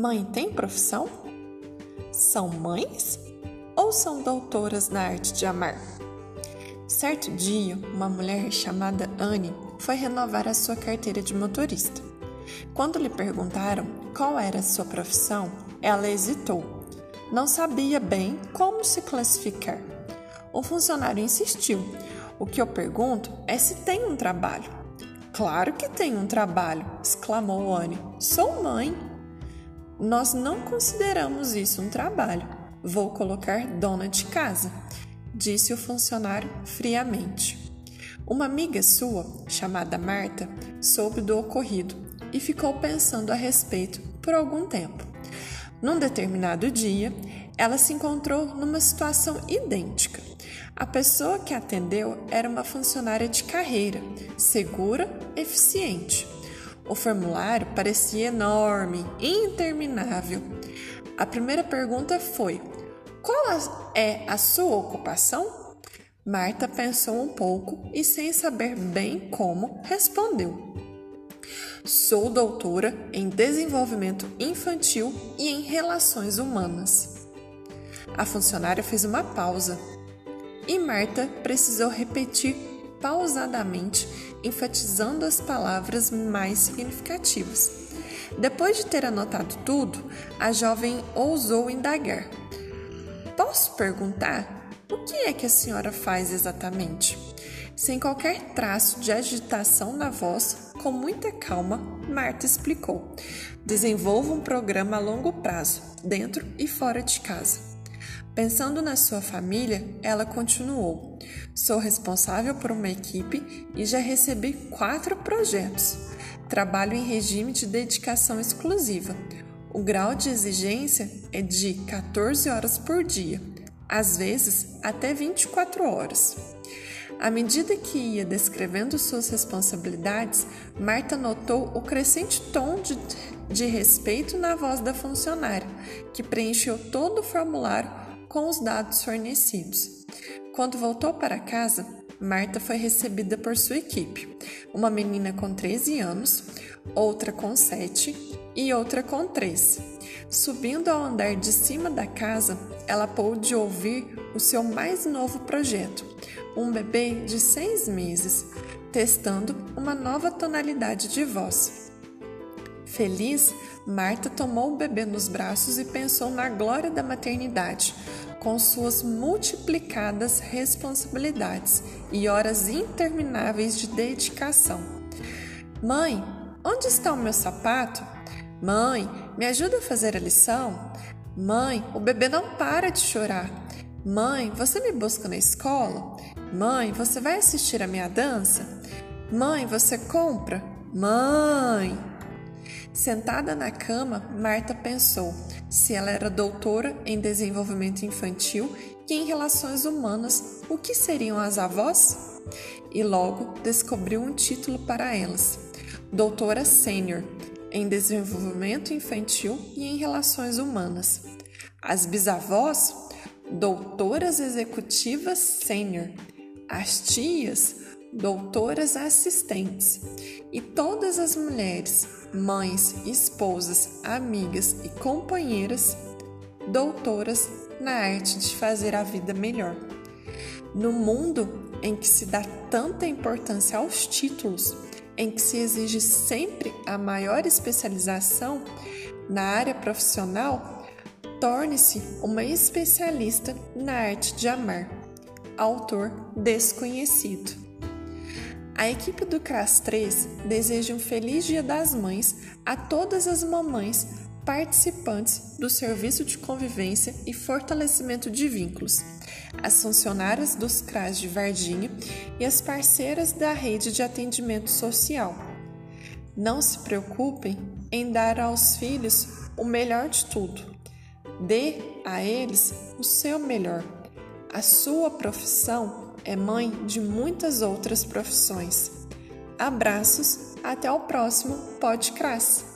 Mãe tem profissão? São mães ou são doutoras na arte de amar? Certo dia, uma mulher chamada Anne foi renovar a sua carteira de motorista. Quando lhe perguntaram qual era a sua profissão, ela hesitou. Não sabia bem como se classificar. O funcionário insistiu. O que eu pergunto é se tem um trabalho. Claro que tem um trabalho, exclamou Anne. Sou mãe. Nós não consideramos isso um trabalho. Vou colocar dona de casa, disse o funcionário friamente. Uma amiga sua, chamada Marta, soube do ocorrido e ficou pensando a respeito por algum tempo. Num determinado dia, ela se encontrou numa situação idêntica. A pessoa que atendeu era uma funcionária de carreira, segura, eficiente. O formulário parecia enorme, interminável. A primeira pergunta foi: Qual é a sua ocupação? Marta pensou um pouco e, sem saber bem como, respondeu: Sou doutora em desenvolvimento infantil e em relações humanas. A funcionária fez uma pausa e Marta precisou repetir pausadamente enfatizando as palavras mais significativas. Depois de ter anotado tudo, a jovem ousou indagar: Posso perguntar o que é que a senhora faz exatamente? Sem qualquer traço de agitação na voz, com muita calma, Marta explicou: Desenvolvo um programa a longo prazo, dentro e fora de casa. Pensando na sua família, ela continuou: Sou responsável por uma equipe e já recebi quatro projetos. Trabalho em regime de dedicação exclusiva. O grau de exigência é de 14 horas por dia, às vezes até 24 horas. À medida que ia descrevendo suas responsabilidades, Marta notou o crescente tom de, de respeito na voz da funcionária, que preencheu todo o formulário com os dados fornecidos. Quando voltou para casa, Marta foi recebida por sua equipe, uma menina com 13 anos, outra com 7 e outra com 3. Subindo ao andar de cima da casa, ela pôde ouvir o seu mais novo projeto, um bebê de seis meses, testando uma nova tonalidade de voz. Feliz, Marta tomou o bebê nos braços e pensou na glória da maternidade, com suas multiplicadas responsabilidades e horas intermináveis de dedicação. Mãe, onde está o meu sapato? Mãe, me ajuda a fazer a lição? Mãe, o bebê não para de chorar. Mãe, você me busca na escola? Mãe, você vai assistir a minha dança? Mãe, você compra? Mãe! Sentada na cama, Marta pensou se ela era doutora em desenvolvimento infantil e em relações humanas, o que seriam as avós? E logo descobriu um título para elas: Doutora Sênior em desenvolvimento infantil e em relações humanas. As bisavós, doutoras executivas sênior. As tias, doutoras assistentes. E todas as mulheres, mães, esposas, amigas e companheiras, doutoras na arte de fazer a vida melhor. No mundo em que se dá tanta importância aos títulos, em que se exige sempre a maior especialização na área profissional, torne-se uma especialista na arte de amar. Autor desconhecido. A equipe do CRAS 3 deseja um feliz Dia das Mães a todas as mamães participantes do Serviço de Convivência e Fortalecimento de Vínculos, as funcionárias dos CRAS de Varginha e as parceiras da rede de atendimento social. Não se preocupem em dar aos filhos o melhor de tudo. Dê a eles o seu melhor. A sua profissão é mãe de muitas outras profissões. Abraços, até o próximo Podcrass.